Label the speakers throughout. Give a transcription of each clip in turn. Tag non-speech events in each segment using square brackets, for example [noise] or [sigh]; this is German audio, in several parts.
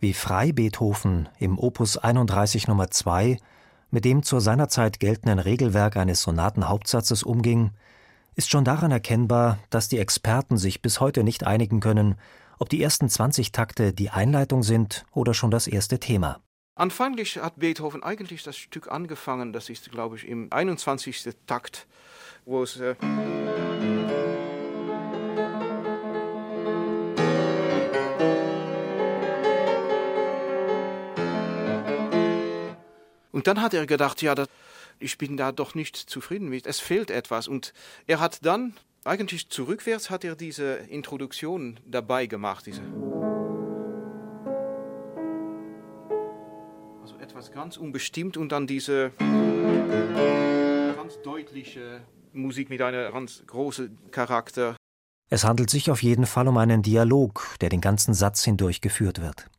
Speaker 1: Wie frei Beethoven im Opus 31 Nummer 2 mit dem zur seiner Zeit geltenden Regelwerk eines Sonatenhauptsatzes umging, ist schon daran erkennbar, dass die Experten sich bis heute nicht einigen können, ob die ersten 20 Takte die Einleitung sind oder schon das erste Thema.
Speaker 2: Anfanglich hat Beethoven eigentlich das Stück angefangen, das ist, glaube ich, im 21. Takt, wo es. Äh Und dann hat er gedacht, ja, das, ich bin da doch nicht zufrieden mit, es fehlt etwas. Und er hat dann, eigentlich zurückwärts, hat er diese Introduktion dabei gemacht, diese. Also etwas ganz unbestimmt und dann diese ganz deutliche Musik mit einem ganz großen Charakter.
Speaker 1: Es handelt sich auf jeden Fall um einen Dialog, der den ganzen Satz hindurch geführt wird.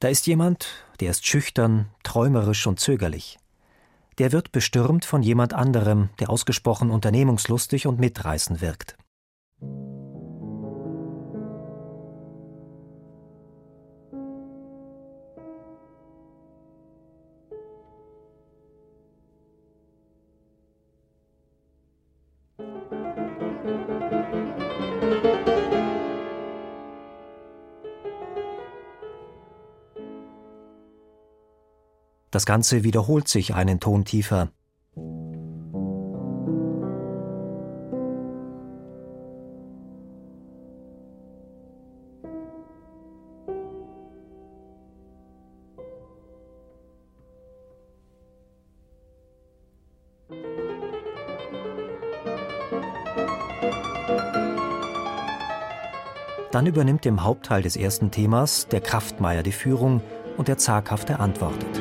Speaker 1: Da ist jemand, der ist schüchtern, träumerisch und zögerlich. Der wird bestürmt von jemand anderem, der ausgesprochen unternehmungslustig und mitreißend wirkt. Das Ganze wiederholt sich einen Ton tiefer. Dann übernimmt im Hauptteil des ersten Themas der Kraftmeier die Führung und der Zaghafte antwortet.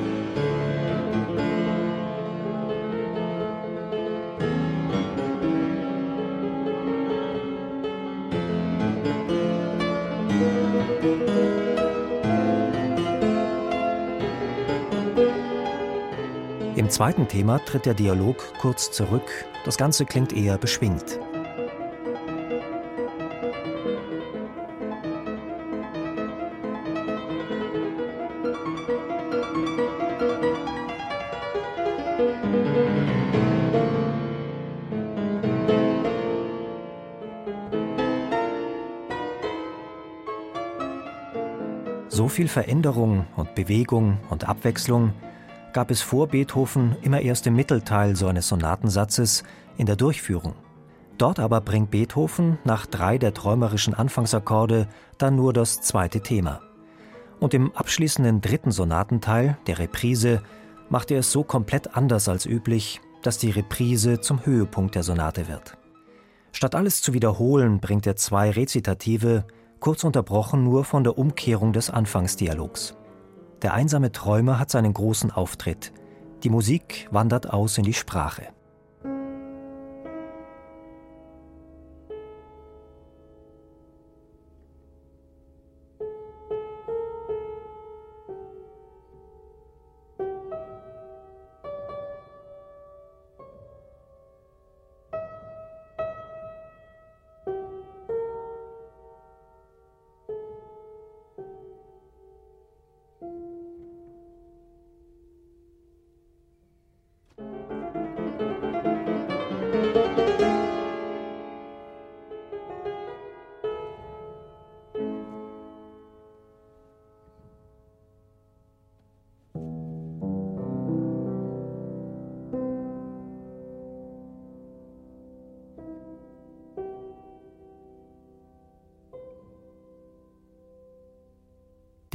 Speaker 1: Im zweiten Thema tritt der Dialog kurz zurück, das Ganze klingt eher beschwingt. So viel Veränderung und Bewegung und Abwechslung gab es vor Beethoven immer erst im Mittelteil so eines Sonatensatzes in der Durchführung. Dort aber bringt Beethoven nach drei der träumerischen Anfangsakkorde dann nur das zweite Thema. Und im abschließenden dritten Sonatenteil, der Reprise, macht er es so komplett anders als üblich, dass die Reprise zum Höhepunkt der Sonate wird. Statt alles zu wiederholen, bringt er zwei Rezitative, kurz unterbrochen nur von der Umkehrung des Anfangsdialogs. Der einsame Träumer hat seinen großen Auftritt. Die Musik wandert aus in die Sprache.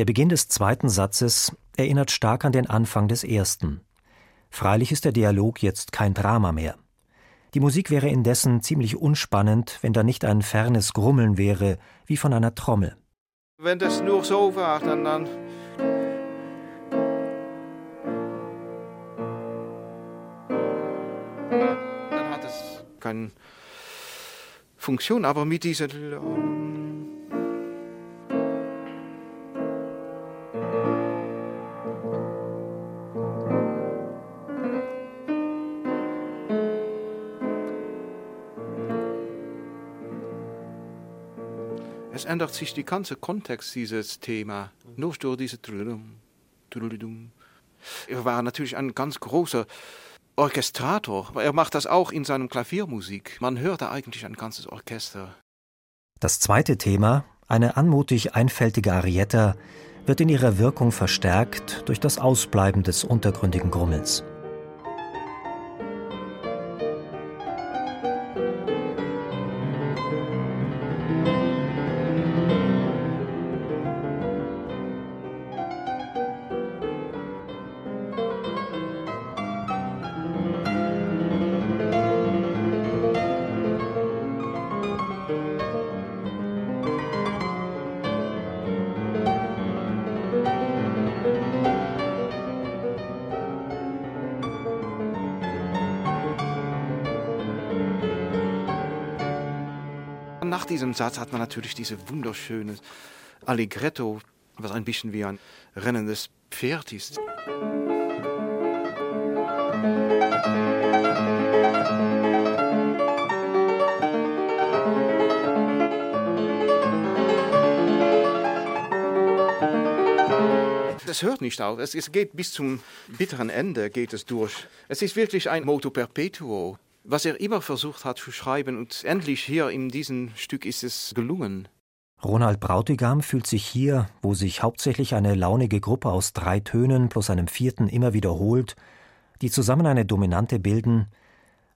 Speaker 1: Der Beginn des zweiten Satzes erinnert stark an den Anfang des ersten. Freilich ist der Dialog jetzt kein Drama mehr. Die Musik wäre indessen ziemlich unspannend, wenn da nicht ein fernes Grummeln wäre, wie von einer Trommel.
Speaker 2: Wenn das nur so war, dann, dann hat es keine Funktion, aber mit dieser Es ändert sich der ganze Kontext dieses Thema nur durch diese Er war natürlich ein ganz großer Orchestrator. Er macht das auch in seinem Klaviermusik. Man hört da eigentlich ein ganzes Orchester.
Speaker 1: Das zweite Thema, eine anmutig einfältige Arietta, wird in ihrer Wirkung verstärkt durch das Ausbleiben des untergründigen Grummels.
Speaker 2: Diesem Satz hat man natürlich diese wunderschöne Allegretto, was ein bisschen wie ein rennendes Pferd ist. Es hört nicht auf. Es, geht bis zum bitteren Ende geht es durch. Es ist wirklich ein Moto perpetuo was er immer versucht hat zu schreiben und endlich hier in diesem Stück ist es gelungen.
Speaker 1: Ronald Brautigam fühlt sich hier, wo sich hauptsächlich eine launige Gruppe aus drei Tönen plus einem vierten immer wiederholt, die zusammen eine Dominante bilden,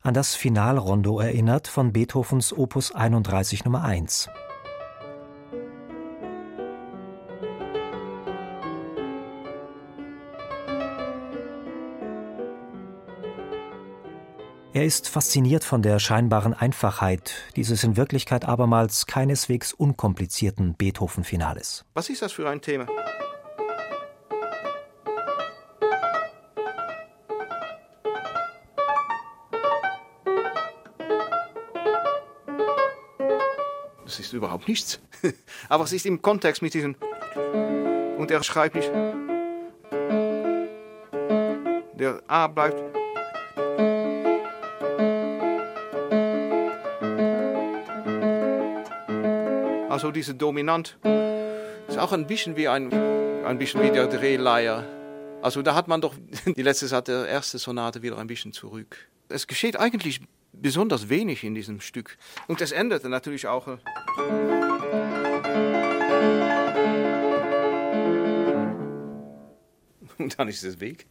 Speaker 1: an das Finalrondo erinnert von Beethovens Opus 31 Nummer 1. Er ist fasziniert von der scheinbaren Einfachheit dieses in Wirklichkeit abermals keineswegs unkomplizierten Beethoven-Finales.
Speaker 2: Was ist das für ein Thema? Das ist überhaupt nichts. [laughs] Aber es ist im Kontext mit diesem. Und er schreibt nicht. Der A bleibt. Also diese Dominant ist auch ein bisschen wie ein, ein bisschen wie der Drehleier. Also da hat man doch [laughs] die letzte Seite der erste Sonate wieder ein bisschen zurück. Es geschieht eigentlich besonders wenig in diesem Stück. Und es endete natürlich auch. Äh, Und [laughs] dann ist es weg.